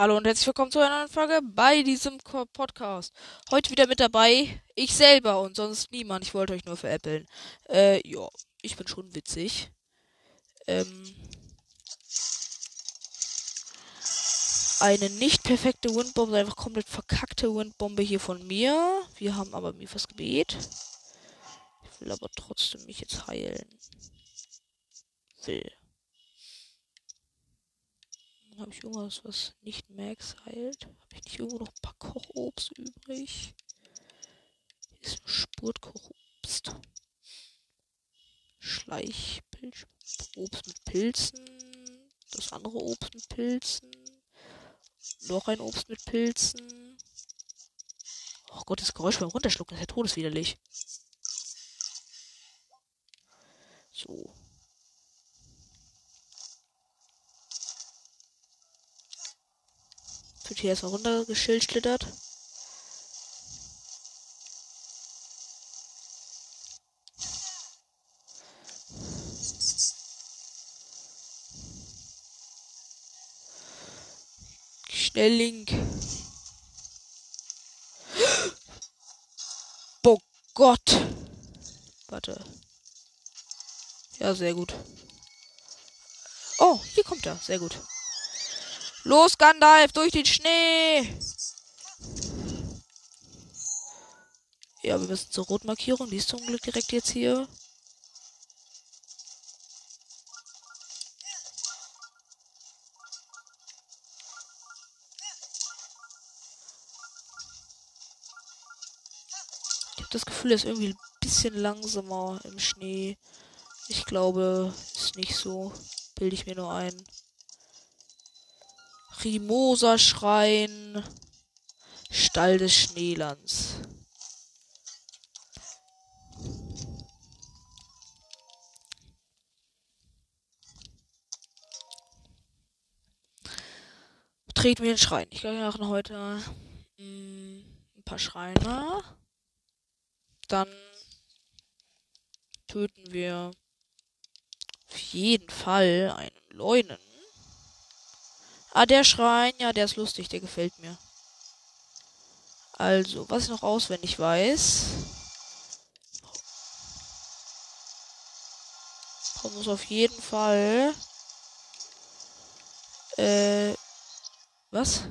Hallo und herzlich willkommen zu einer neuen Folge bei diesem Podcast. Heute wieder mit dabei ich selber und sonst niemand. Ich wollte euch nur veräppeln. Äh, ja, ich bin schon witzig. Ähm, eine nicht perfekte Windbombe, einfach komplett verkackte Windbombe hier von mir. Wir haben aber Mifas Gebet. Ich will aber trotzdem mich jetzt heilen. Will. Habe ich irgendwas, was nicht Max heilt? Habe ich nicht irgendwo noch ein paar Kochobst übrig? Hier ist ein Spurtkochobst. Schleichpilz. Obst mit Pilzen. Das andere Obst mit Pilzen. Noch ein Obst mit Pilzen. Oh Gott, das Geräusch beim Runterschlucken ist ja todeswiderlich. So. Wird hier erstmal runtergeschildert. Schnell Link. Oh Gott. Warte. Ja, sehr gut. Oh, hier kommt er. Sehr gut. Los, Gandalf, durch den Schnee! Ja, wir müssen zur Rotmarkierung. Die ist zum Glück direkt jetzt hier. Ich habe das Gefühl, er ist irgendwie ein bisschen langsamer im Schnee. Ich glaube, ist nicht so. Bilde ich mir nur ein. Primoser Schrein. Stall des Schneelands. Treten wir den Schrein. Ich glaube, wir machen heute mh, mm, ein paar Schreine. Dann töten wir auf jeden Fall einen Leunen. Ah, der Schrein, ja, der ist lustig, der gefällt mir. Also, was ich noch auswendig weiß. Man muss auf jeden Fall. Äh. Was?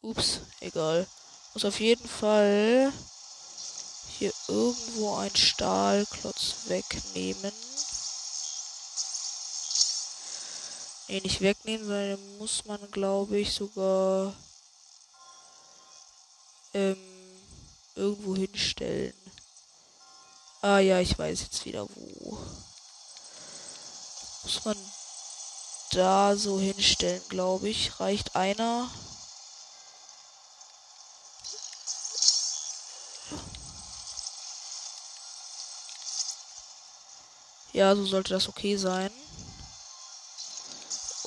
Ups, egal. Muss auf jeden Fall hier irgendwo einen Stahlklotz wegnehmen. Nee, nicht wegnehmen, sondern muss man, glaube ich, sogar ähm, irgendwo hinstellen. Ah ja, ich weiß jetzt wieder wo. Muss man da so hinstellen, glaube ich. Reicht einer. Ja, so sollte das okay sein.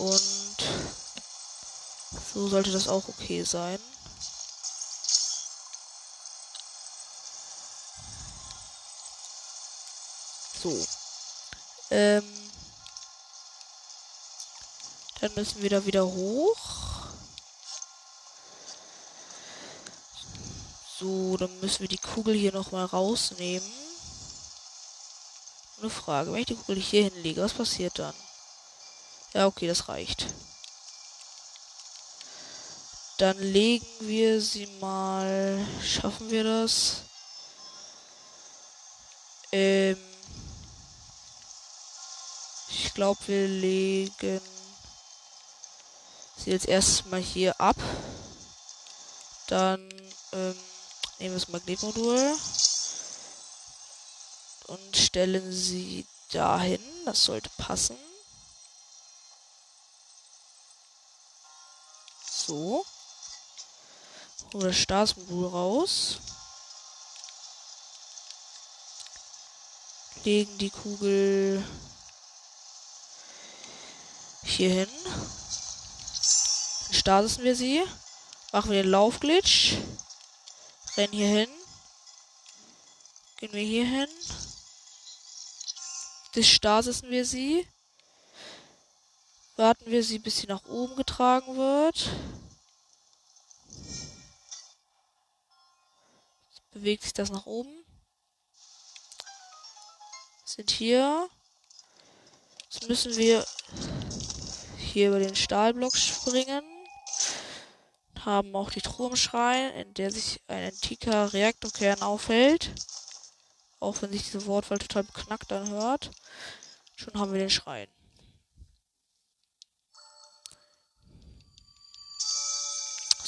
Und so sollte das auch okay sein. So. Ähm. Dann müssen wir da wieder hoch. So, dann müssen wir die Kugel hier nochmal rausnehmen. Eine Frage, wenn ich die Kugel hier hinlege, was passiert dann? Ja, okay, das reicht. Dann legen wir sie mal. Schaffen wir das? Ähm. Ich glaube, wir legen sie jetzt erstmal hier ab. Dann ähm, nehmen wir das Magnetmodul und stellen sie dahin. Das sollte passen. So. Holen das Staatsmodul raus. Legen die Kugel hier hin. Starten wir sie. Machen wir den Laufglitch. Rennen hier hin. Gehen wir hier hin. Das starten wir sie. Warten wir sie, bis sie nach oben getragen wird. Bewegt sich das nach oben. Sind hier. Jetzt müssen wir hier über den Stahlblock springen. Haben auch die Truhe im Schrein, in der sich ein antiker Reaktorkern aufhält. Auch wenn sich diese Wortwahl total beknackt anhört. Schon haben wir den Schrein.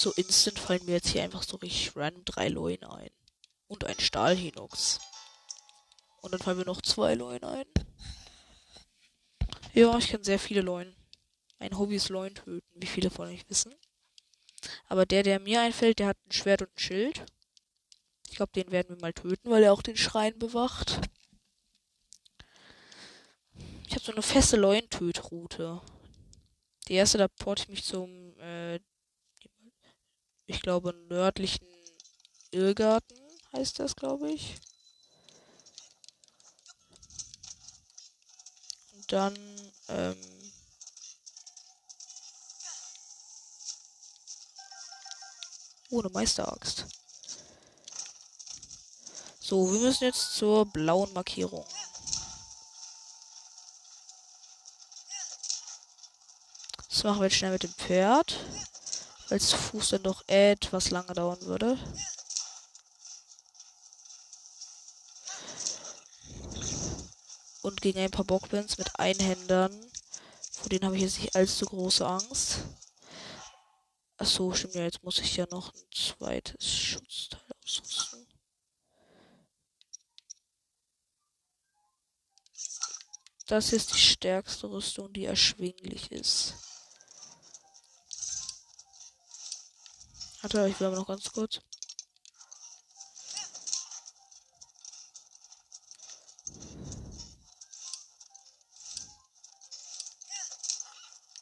So instant fallen mir jetzt hier einfach so richtig random drei Leuen ein. Und ein Stahlhinux. Und dann fallen mir noch zwei Leuen ein. Ja, ich kann sehr viele Leuen. Mein Hobby ist Leuen töten, wie viele von euch wissen. Aber der, der mir einfällt, der hat ein Schwert und ein Schild. Ich glaube, den werden wir mal töten, weil er auch den Schrein bewacht. Ich habe so eine feste Leuentötroute. Die erste, da porte ich mich zum, äh, ich glaube, nördlichen Irrgarten heißt das, glaube ich. Und dann, ähm, ohne Meisteraxt. So, wir müssen jetzt zur blauen Markierung. Das machen wir jetzt schnell mit dem Pferd. Zu Fuß dann doch etwas lange dauern würde. Und gegen ein paar Bockwins mit Einhändern. Vor denen habe ich jetzt nicht allzu große Angst. Achso, stimmt ja, jetzt muss ich ja noch ein zweites Schutzteil ausrüsten. Das ist die stärkste Rüstung, die erschwinglich ist. Warte, ich aber noch ganz kurz.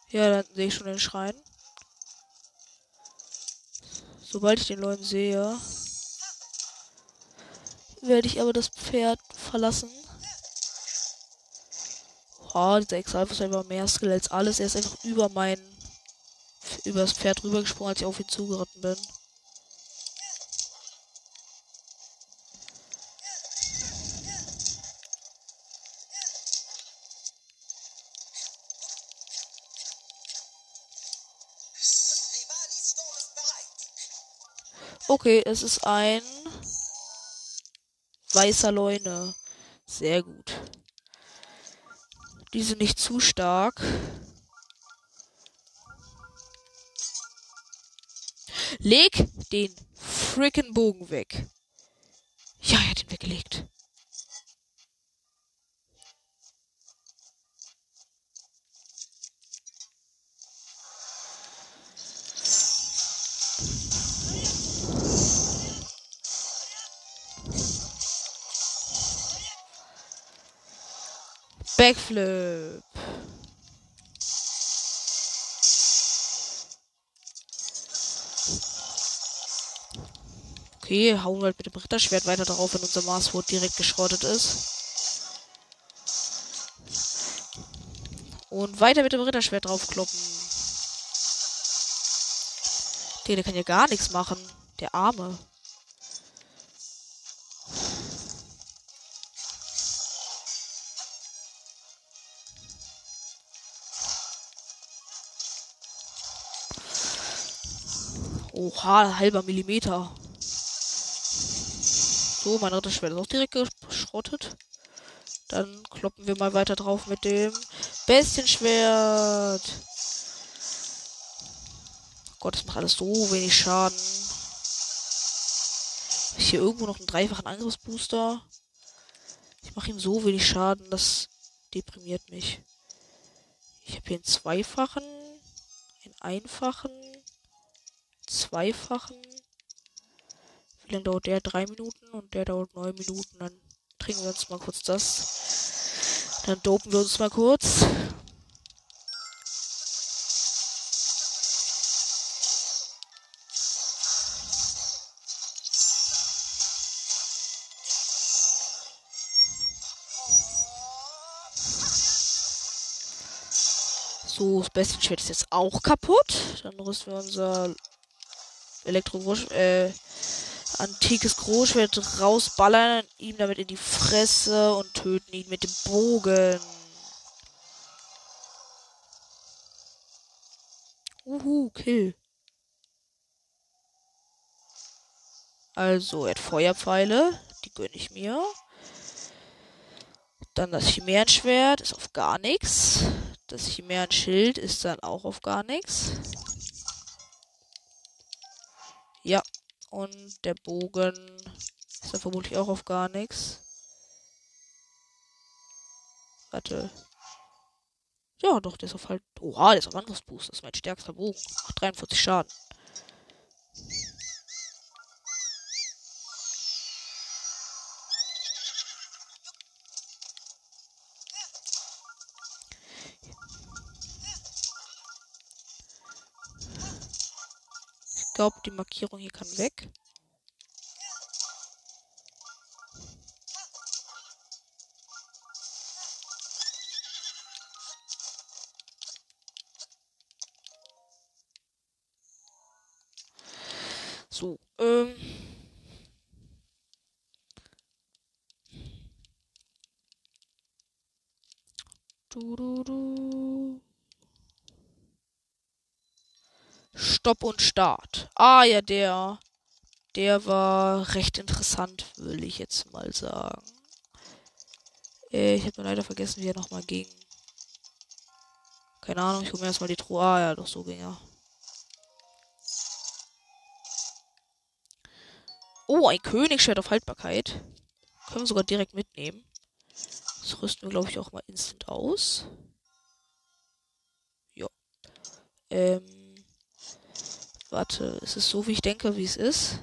Ja, dann sehe ich schon den Schrein. Sobald ich den Leuten sehe, werde ich aber das Pferd verlassen. Oh, dieser Exalf ist einfach mehr Skill als alles. Er ist einfach über mein über das Pferd rübergesprungen, als ich auf ihn zugeritten bin. Okay, es ist ein weißer Leune. Sehr gut. Die sind nicht zu stark. Leg den fricken Bogen weg. Ja, er hat ihn weggelegt. Backflip. Okay, hauen wir halt mit dem Ritterschwert weiter darauf, wenn unser Marswort direkt geschrottet ist. Und weiter mit dem Ritterschwert draufkloppen. Der, der kann ja gar nichts machen. Der Arme. Oha, halber Millimeter. So, mein drittes Schwert ist auch direkt geschrottet. Dann kloppen wir mal weiter drauf mit dem Bestienschwert. Gott, das macht alles so wenig Schaden. Ich hier irgendwo noch einen dreifachen Angriffsbooster. Ich mache ihm so wenig Schaden, das deprimiert mich. Ich habe hier einen zweifachen, einen einfachen, zweifachen, lange dauert der? Drei Minuten und der dauert neun Minuten. Dann trinken wir uns mal kurz das. Dann dopen wir uns mal kurz. So, das Bestienschwert ist jetzt auch kaputt. Dann rüsten wir unser elektro äh, antikes Großschwert rausballern, ihm damit in die Fresse und töten ihn mit dem Bogen. Uhu, Kill. Also, er hat Feuerpfeile. Die gönne ich mir. Dann das Chimärenschwert ist auf gar nichts. Das Chimären-Schild ist dann auch auf gar nichts. Ja. Und der Bogen ist dann vermutlich auch auf gar nichts. Warte. Ja, doch, der ist auf halt. Oha, der ist auf Angriffsboost. Das ist mein stärkster Bogen. Macht 43 Schaden. Glaube, die Markierung hier kann weg. Stopp und Start. Ah ja, der. Der war recht interessant, will ich jetzt mal sagen. Äh, ich habe leider vergessen, wie er nochmal ging. Keine Ahnung, ich hole mir erstmal die Truhe. Ah ja, doch so ging er. Oh, ein Königsschwert auf Haltbarkeit. Können wir sogar direkt mitnehmen. Das rüsten wir, glaube ich, auch mal instant aus. Ja. Ähm. Warte, ist es so, wie ich denke, wie es ist?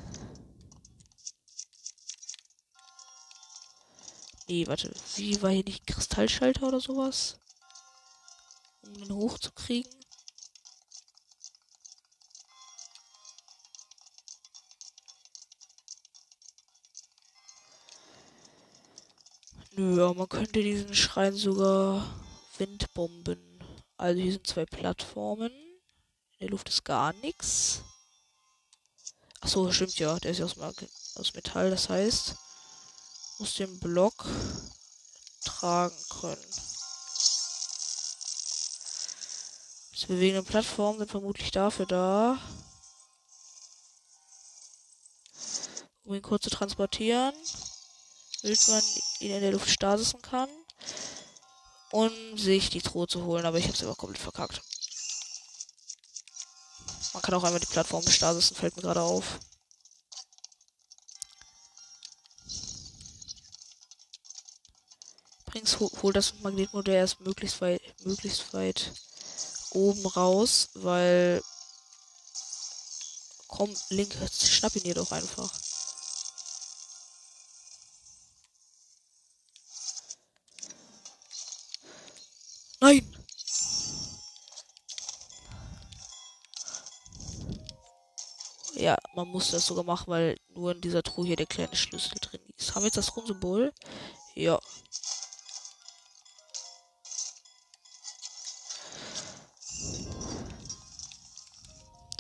Nee, warte. Wie war hier nicht Kristallschalter oder sowas? Um den hochzukriegen? Nö, man könnte diesen Schrein sogar Windbomben. Also hier sind zwei Plattformen. In der Luft ist gar nichts. Achso, stimmt ja. Der ist ja aus, aus Metall, das heißt, muss den Block tragen können. Diese bewegenden Plattformen sind vermutlich dafür da, um ihn kurz zu transportieren damit man ihn in der Luft stasisen kann. Und sich die Truhe zu holen, aber ich habe es immer komplett verkackt. Man kann auch einmal die Plattform stasisen, fällt mir gerade auf. Übrigens hol das Magnetmodell erst möglichst weit, möglichst weit oben raus, weil komm, Link, schnapp ihn dir doch einfach. Man muss das sogar machen, weil nur in dieser Truhe hier der kleine Schlüssel drin ist. Haben wir jetzt das Grundsymbol? Ja.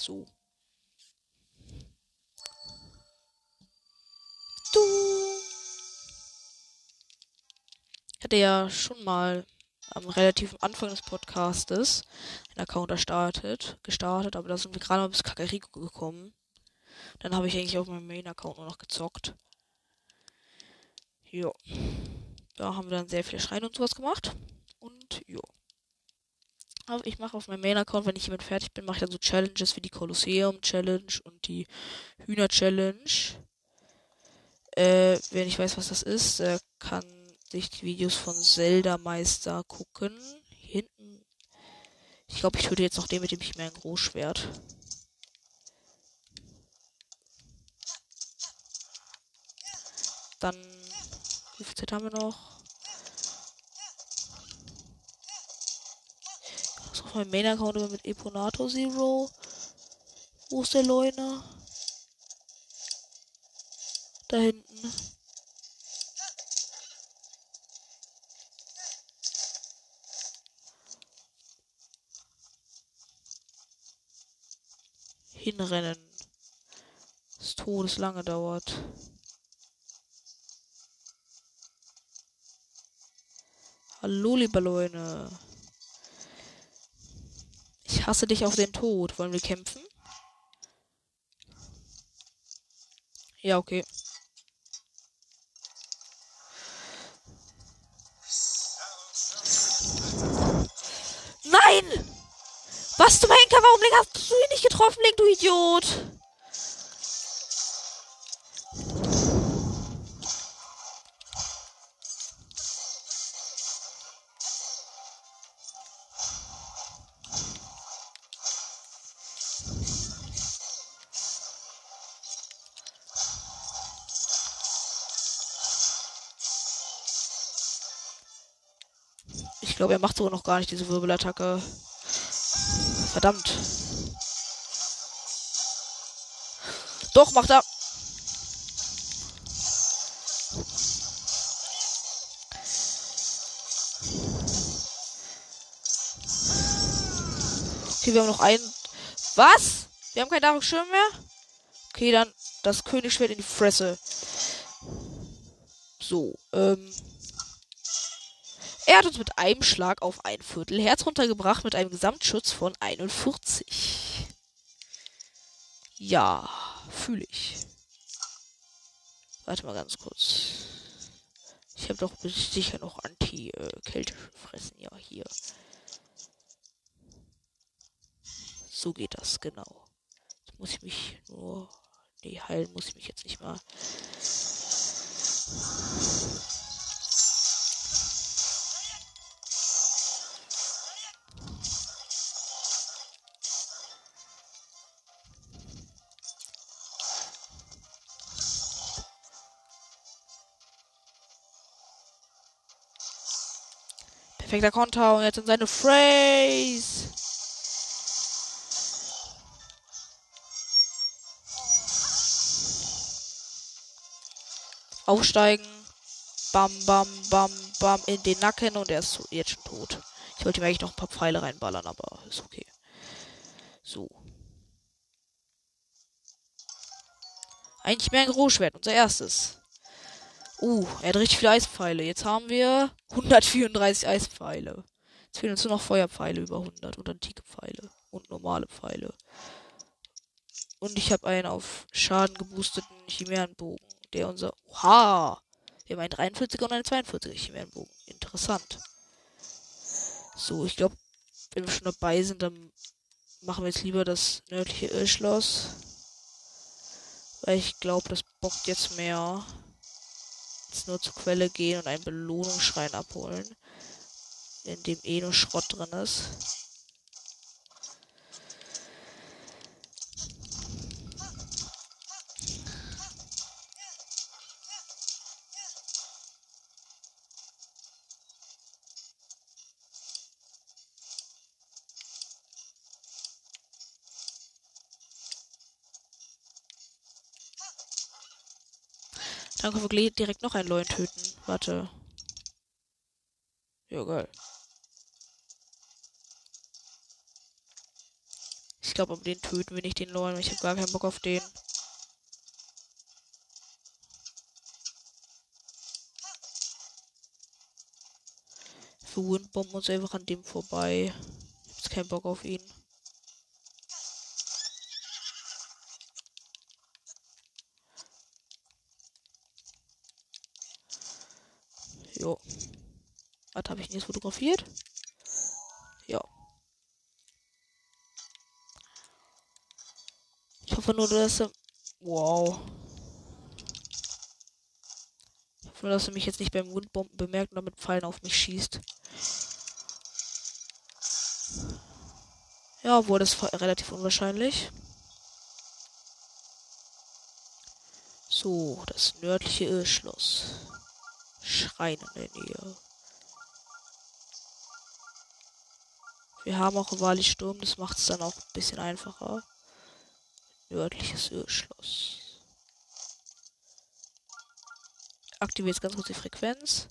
So. Du. Ich hatte ja schon mal am relativ Anfang des Podcastes einen Account startet, gestartet, aber da sind wir gerade mal bis Kakariko gekommen. Dann habe ich eigentlich auf meinem Main-Account nur noch gezockt. Jo. Da haben wir dann sehr viele Schreine und sowas gemacht. Und jo. Aber ich mache auf meinem Main-Account, wenn ich hiermit fertig bin, mache ich dann so Challenges wie die Kolosseum-Challenge und die Hühner-Challenge. Äh, wenn ich weiß, was das ist, der kann sich die Videos von Zelda Meister gucken. Hier hinten. Ich glaube, ich töte jetzt noch den mit dem Chimären Großschwert. Dann. Wie viel Zeit haben wir noch? Ich muss auf meinen Main-Account mit Eponato Zero. Wo ist der Leune? Da hinten. Hinrennen. Das Todeslange dauert. Hallo, liebe Leute. Ich hasse dich auf den Tod. Wollen wir kämpfen? Ja, okay. Nein! Was zum Henker? Warum hast du ihn nicht getroffen, Link, du Idiot? Glaube, er macht sogar noch gar nicht diese Wirbelattacke. Verdammt. Doch, macht er. Okay, wir haben noch einen. Was? Wir haben keinen Nahrungsschirm mehr? Okay, dann das Königsschwert in die Fresse. So, ähm. Er hat uns mit einem Schlag auf ein Viertel Herz runtergebracht mit einem Gesamtschutz von 41. Ja, fühle ich. Warte mal ganz kurz. Ich habe doch sicher noch Anti-Kälte fressen. Ja, hier. So geht das, genau. Jetzt muss ich mich nur. Nee, heilen muss ich mich jetzt nicht mal. Perfekter Konter und jetzt in seine Phrase. Aufsteigen. Bam, bam, bam, bam in den Nacken und er ist jetzt schon tot. Ich wollte ihm eigentlich noch ein paar Pfeile reinballern, aber ist okay. So. Eigentlich mehr ein Großschwert, unser erstes. Uh, er hat richtig viele Eispfeile. Jetzt haben wir 134 Eispfeile. Jetzt fehlen uns nur noch Feuerpfeile über 100 und antike Pfeile und normale Pfeile. Und ich habe einen auf Schaden geboosteten Chimärenbogen, der unser... Oha! Wir haben einen 43er und einen 42er Chimärenbogen. Interessant. So, ich glaube, wenn wir schon dabei sind, dann machen wir jetzt lieber das nördliche Irrschloss. Weil ich glaube, das bockt jetzt mehr jetzt nur zur Quelle gehen und einen Belohnungsschrein abholen, in dem eh nur Schrott drin ist. Dann können wir direkt noch einen Leuen töten. Warte. Ja, geil. Ich glaube, um den töten wir nicht den Leuen. Ich habe gar keinen Bock auf den. Wir Windbomben uns einfach an dem vorbei. Ich habe keinen Bock auf ihn. Jo. Was habe ich denn jetzt fotografiert? Ja. Ich hoffe nur, dass er. Wow. Ich hoffe nur, dass er mich jetzt nicht beim Windbomben bemerkt und damit Pfeilen auf mich schießt. Ja, wurde es relativ unwahrscheinlich. So, das nördliche Irrschloss. Schrein in der Nähe. Wir haben auch Wali Sturm, das macht es dann auch ein bisschen einfacher. Nördliches Ölschloss. Aktiviert ganz kurz die Frequenz.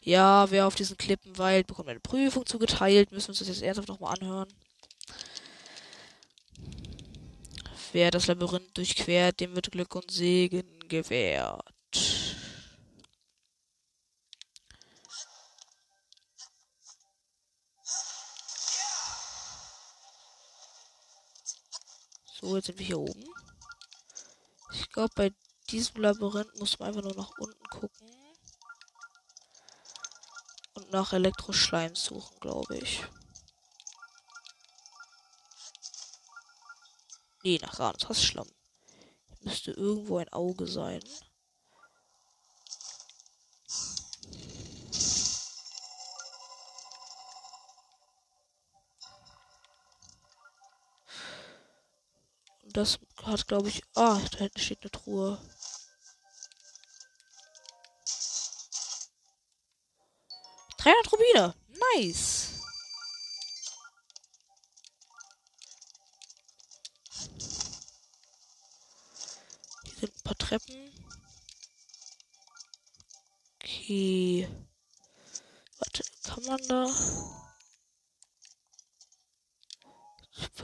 Ja, wer auf diesen Klippen weilt, bekommt eine Prüfung zugeteilt. Müssen wir uns das jetzt ernsthaft nochmal anhören. Wer das Labyrinth durchquert, dem wird Glück und Segen gewährt. So, jetzt sind wir hier oben. Ich glaube, bei diesem Labyrinth muss man einfach nur nach unten gucken. Und nach Elektroschleim suchen, glaube ich. Nee, nach Ranshassschlamm. Müsste irgendwo ein Auge sein. Das hat, glaube ich. Ah, da hinten steht eine Truhe. Dreihundert Rubine. Nice. Hier sind ein paar Treppen. Okay. Warte, kann man da?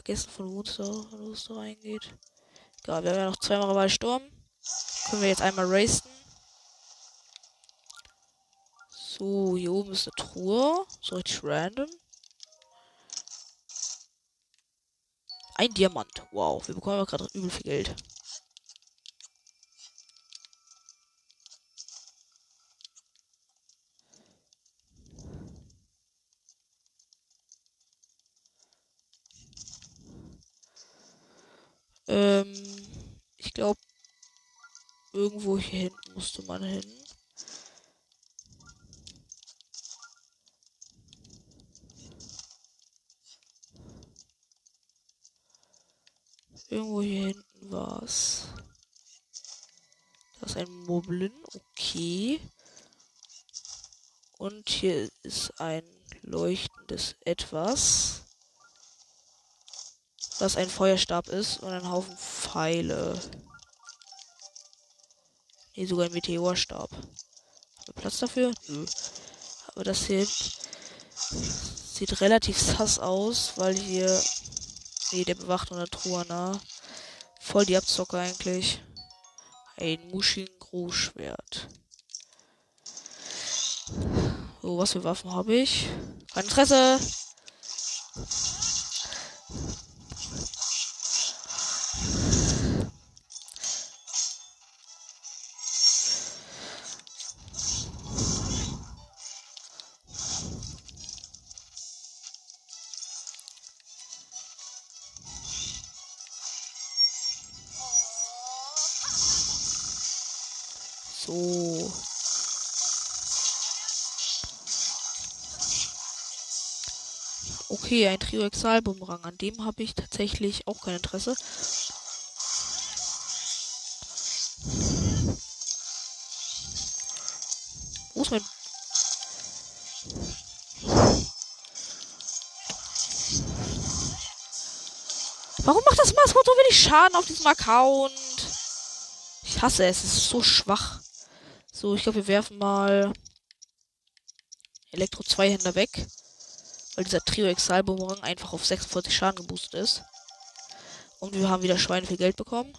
Vergessen, von wo es da, wo es da reingeht. Egal, wir haben ja noch zweimal bei Sturm. Können wir jetzt einmal racen. So, hier oben ist eine Truhe. So richtig random. Ein Diamant. Wow, wir bekommen aber gerade übel viel Geld. Ähm, ich glaube, irgendwo hier hinten musste man hin. Irgendwo hier hinten war es. Das ist ein Moblin, okay. Und hier ist ein leuchtendes Etwas was ein Feuerstab ist und ein Haufen Pfeile. Nee, sogar ein Meteorstab. Haben wir Platz dafür? Nö. Aber das hier sieht relativ sass aus, weil hier. Nee, der bewacht eine Truhe, ne? Voll die Abzocke eigentlich. Ein Mushin Großschwert. So, was für Waffen habe ich? Kein Interesse. Okay, ein Trio Exalbumerang. An dem habe ich tatsächlich auch kein Interesse. Wo ist mein... Warum macht das Maskott so wenig Schaden auf diesem Account? Ich hasse es, es ist so schwach. So, ich glaube, wir werfen mal Elektro 2 Händer weg. Weil dieser Trio Bumerang einfach auf 46 Schaden geboostet ist. Und wir haben wieder Schweine viel Geld bekommen.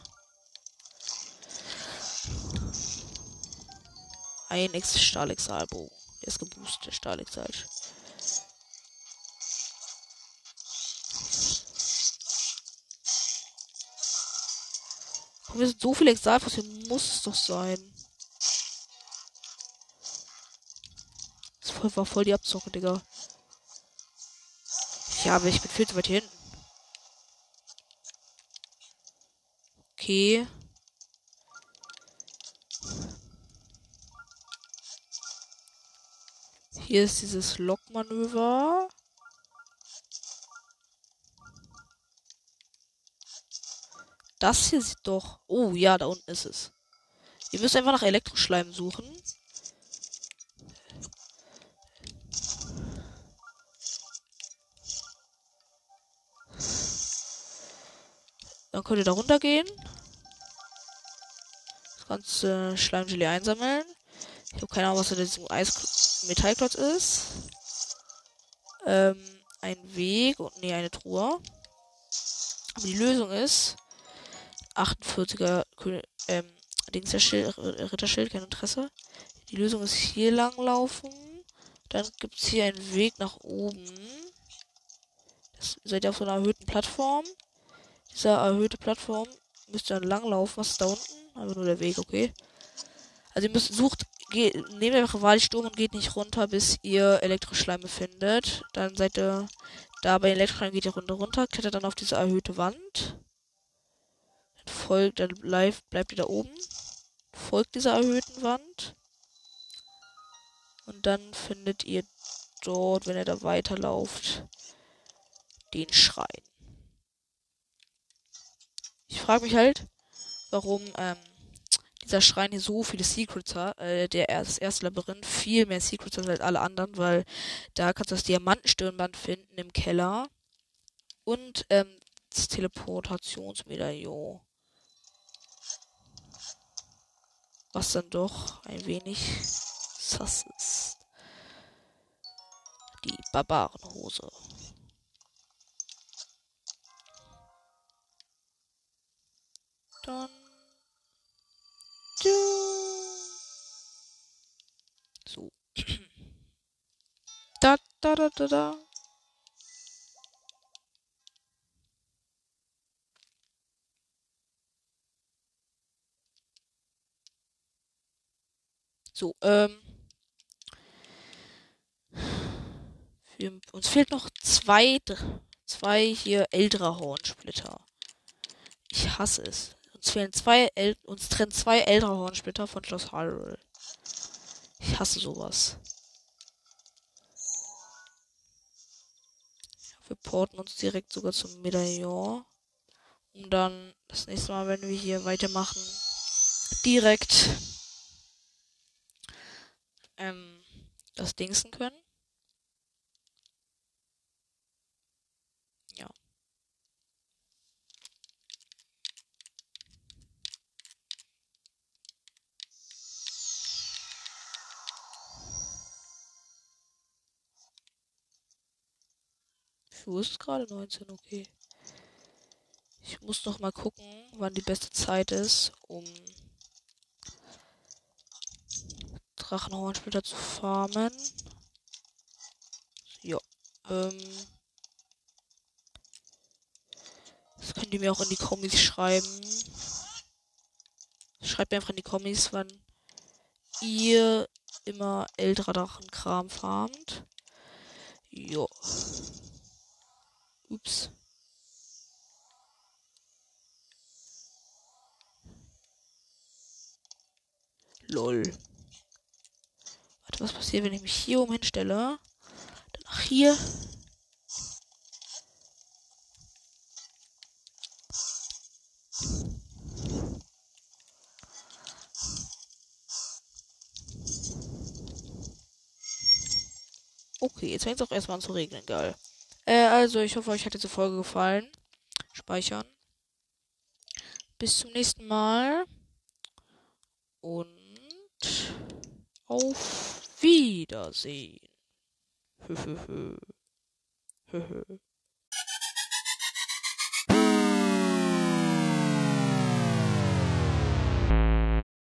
Ein Ex Stahl. Der ist geboostet, der Stahl Exal. wir sind so viel Exalfos, hier muss es doch sein. voll, war voll die Abzocke, Digga. Ja, aber ich bin viel zu weit hinten. Okay. Hier ist dieses Lockmanöver. Das hier sieht doch. Oh ja, da unten ist es. Ihr müsst einfach nach Elektroschleim suchen. Dann könnt ihr da runtergehen. Das ganze Schleimgelee einsammeln. Ich habe keine Ahnung, was in diesem Eis Metallklotz ist. Ähm, ein Weg und nee, eine Truhe. Aber die Lösung ist, 48er ähm, Dings der Schild, Ritterschild, kein Interesse. Die Lösung ist hier lang laufen. Dann gibt es hier einen Weg nach oben. Das, seid ihr auf so einer erhöhten Plattform. Dieser erhöhte Plattform müsst ihr dann lang laufen. Was ist da unten? Aber nur der Weg, okay. Also ihr müsst, sucht, geht, nehmt einfach Waldsturm und geht nicht runter, bis ihr Elektroschleime findet. Dann seid ihr da bei Elektroschleim geht ihr runter runter, klettert dann auf diese erhöhte Wand. Dann folgt, dann bleibt, bleibt ihr da oben. Folgt dieser erhöhten Wand. Und dann findet ihr dort, wenn ihr da weiterlauft, den Schrein. Ich frage mich halt, warum ähm, dieser Schrein hier so viele Secrets hat. Äh, der, das erste Labyrinth viel mehr Secrets hat als alle anderen, weil da kannst du das Diamantenstirnband finden im Keller. Und ähm, das Teleportationsmedaillon. Was dann doch ein wenig sass ist. Die Barbarenhose. Dann. So. da, da, da, da, da. So, ähm. Wir, uns fehlt noch zwei, zwei hier ältere Hornsplitter. Ich hasse es. Uns fehlen zwei, El uns trennen zwei ältere Hornsplitter von Schloss Hyrule. Ich hasse sowas. Wir porten uns direkt sogar zum Medaillon. Um dann das nächste Mal, wenn wir hier weitermachen, direkt ähm, das Dingsen können. Ist es gerade? 19, okay. Ich muss noch mal gucken, wann die beste Zeit ist, um Drachenhornsplitter zu farmen. Ja. Ähm. Das könnt ihr mir auch in die Kommis schreiben. Schreibt mir einfach in die Kommis, wann ihr immer älterer Drachenkram farmt. Jo. Ups. Lol. Passiert, wenn ich mich hier oben hinstelle? Danach hier. Okay, jetzt fängt es auch erstmal an zu regnen, geil. Äh, also, ich hoffe, euch hat diese Folge gefallen. Speichern. Bis zum nächsten Mal. Und auf Wiedersehen. Höhöhö. Höhö.